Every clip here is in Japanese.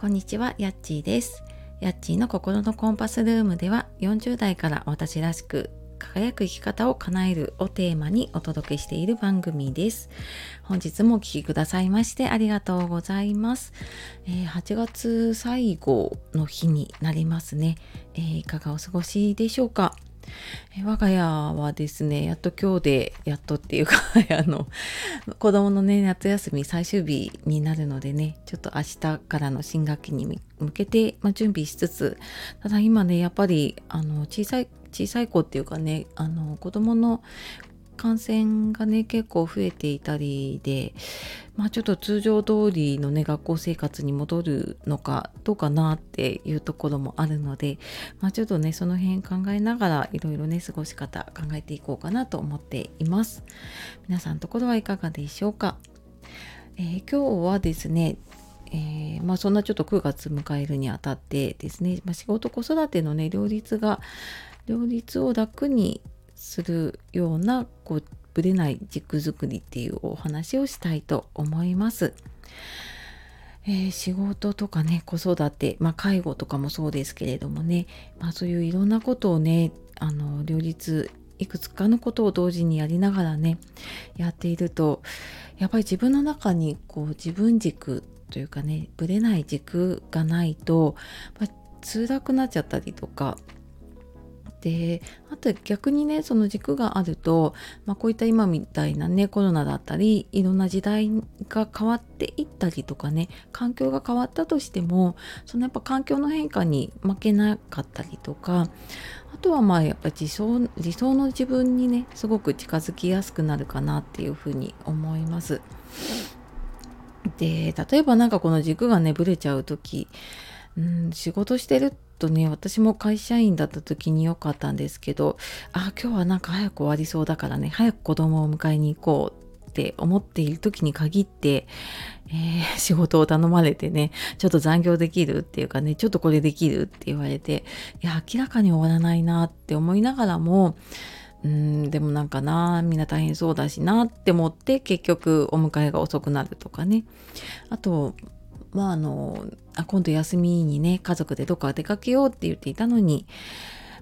こんにちは、やっちーです。やっちーの心のコンパスルームでは40代から私らしく輝く生き方を叶えるをテーマにお届けしている番組です。本日もお聴きくださいましてありがとうございます。えー8月最後の日になりますね。えーいかがお過ごしでしょうか？え我が家はですねやっと今日でやっとっていうか あの子供のね夏休み最終日になるのでねちょっと明日からの新学期に向けて、ま、準備しつつただ今ねやっぱりあの小さい小さい子っていうかねあの子供の感染がね結構増えていたりでまあちょっと通常通りのね学校生活に戻るのかどうかなっていうところもあるのでまあちょっとねその辺考えながらいろいろね過ごし方考えていこうかなと思っています。皆さんのところはいかがでしょうか、えー今日はですねえーまあそんなちょっと9月迎えるにあたってですね、まあ、仕事子育てのね両立が両立を楽にするようなこうぶれない軸づくりっていうお話をしたいと思います。えー仕事とかね子育て、まあ、介護とかもそうですけれどもね、まあ、そういういろんなことをねあの両立いくつかのことを同時にやりながらねやっているとやっぱり自分の中にこう自分軸というかねぶれない軸がないとやっぱ辛くなっちゃったりとかであと逆にねその軸があると、まあ、こういった今みたいなねコロナだったりいろんな時代が変わっていったりとかね環境が変わったとしてもそのやっぱ環境の変化に負けなかったりとかあとはまあやっぱ理想理想の自分にねすごく近づきやすくなるかなっていうふうに思います。で例えばなんかこの軸がねぶれちゃう時うん、仕事してるってとね私も会社員だった時に良かったんですけどあ今日はなんか早く終わりそうだからね早く子供を迎えに行こうって思っている時に限って、えー 仕事を頼まれてねちょっと残業できるっていうかねちょっとこれできるって言われていや明らかに終わらないなって思いながらもうんでもなんかなみんな大変そうだしなって思って結局お迎えが遅くなるとかね。あとまああのあ今度休みにね家族でどっか出かけようって言っていたのに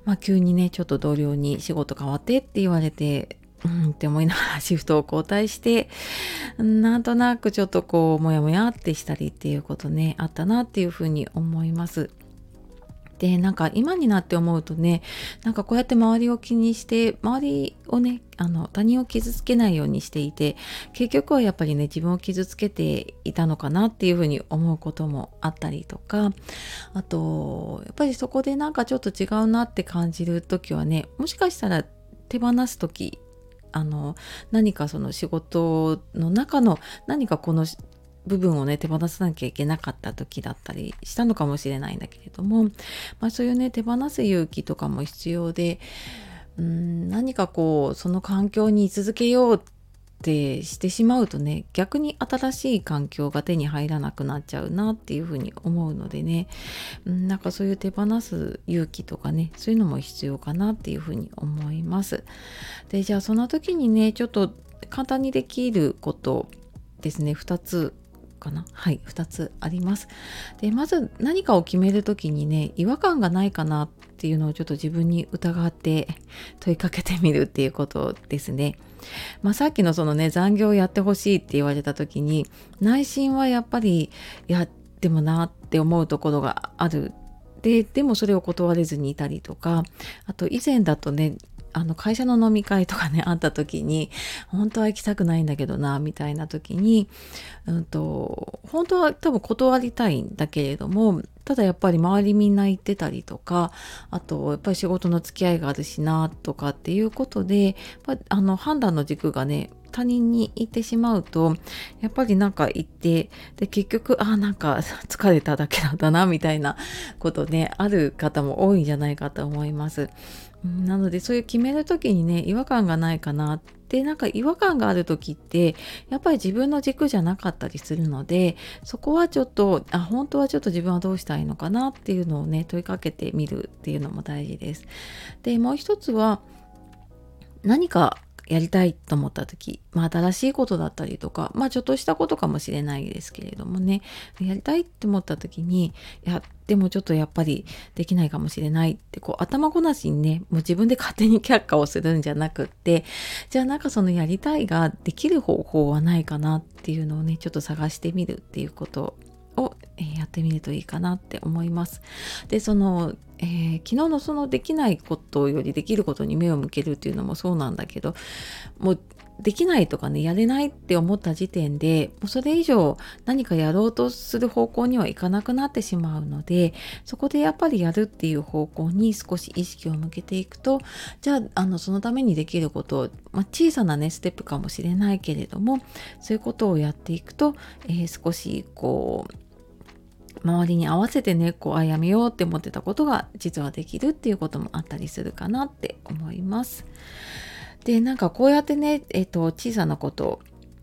まあ急にねちょっと同僚に仕事変わってって言われてうんって思いながらシフトを交代してなんとなくちょっとこうモヤモヤってしたりっていうことねあったなっていうふうに思います。でなんか今になって思うとねなんかこうやって周りを気にして周りをねあの他人を傷つけないようにしていて結局はやっぱりね自分を傷つけていたのかなっていうふうに思うこともあったりとかあとやっぱりそこでなんかちょっと違うなって感じる時はねもしかしたら手放す時あの何かその仕事の中の何かこの部分をね手放さなきゃいけなかった時だったりしたのかもしれないんだけれども、まあ、そういうね手放す勇気とかも必要でうん何かこうその環境に居続けようってしてしまうとね逆に新しい環境が手に入らなくなっちゃうなっていうふうに思うのでねうんなんかそういう手放す勇気とかねそういうのも必要かなっていうふうに思います。でじゃあその時にねちょっと簡単にできることですね2つかな。はい2つあります。でまず何かを決める時にね違和感がないかなっていうのをちょっと自分に疑って問いかけてみるっていうことですね。まあさっきのそのね残業やってほしいって言われた時に内心はやっぱりいやでもなって思うところがある。ででもそれを断れずにいたりとかあと以前だとねあの会社の飲み会とかねあった時に 本当は行きたくないんだけどなみたいな時に、うん、と本当は多分断りたいんだけれどもただやっぱり周りみんな行ってたりとかあとやっぱり仕事の付き合いがあるしなとかっていうことであの判断の軸がね他人に行ってしまうとやっぱりなんか行ってで結局あなんか 疲れただけだったなみたいなことねある方も多いんじゃないかと思います。なのでそういう決める時にね違和感がないかなってなんか違和感がある時ってやっぱり自分の軸じゃなかったりするのでそこはちょっとあ本当はちょっと自分はどうしたいいのかなっていうのをね問いかけてみるっていうのも大事です。でもう一つは何かやりたいと思った時、まあ、新しいことだったりとか、まあ、ちょっとしたことかもしれないですけれどもね。やりたいって思った時にいやでもちょっとやっぱりできないかもしれないってこう頭ごなしにねもう自分で勝手に却下をするんじゃなくってじゃあなんかそのやりたいができる方法はないかなっていうのをねちょっと探してみるっていうこと、えやってみるといいかなって思います。でその、えー、昨日のそのできないことよりできることに目を向けるっていうのもそうなんだけどもうできないとかねやれないって思った時点でもうそれ以上何かやろうとする方向にはいかなくなってしまうのでそこでやっぱりやるっていう方向に少し意識を向けていくとじゃああのそのためにできることを、まあ、小さなねステップかもしれないけれどもそういうことをやっていくと、えー、少しこう周りに合わせてねこうあやめようって思ってたことが実はできるっていうこともあったりするかなって思います。でなんかこうやってね、えーと、小さなことを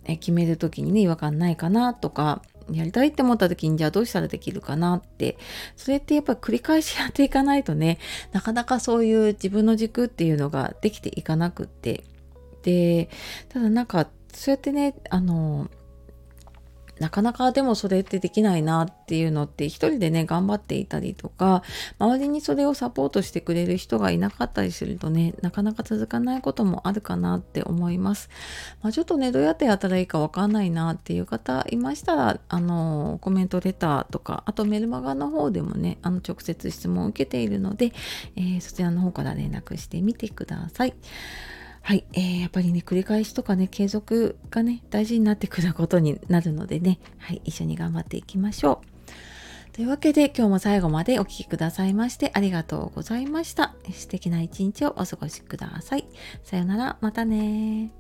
決める時にね違和感ないかなとかやりたいって思った時にじゃあどうしたらできるかなってそれってやっぱり繰り返しやっていかないとね なかなかそういう自分の軸っていうのができていかなくってでただなんかそうやってねあのなかなかでもそれってできないなっていうのって一人でね頑張っていたりとか周りにそれをサポートしてくれる人がいなかったりするとねなかなか続かないこともあるかなって思います。まあ、ちょっとねどうやってやったらいいかわかんないなっていう方いましたらあのコメントレターとかあとメルマガの方でもねあの直接質問を受けているので、えー、そちらの方から連絡してみてください。はい、えー、やっぱりね繰り返しとかね継続がね大事になってくることになるのでね、はい、一緒に頑張っていきましょう。というわけで今日も最後までお聴きくださいましてありがとうございました。素敵な一日をお過ごしください。さようなら、またね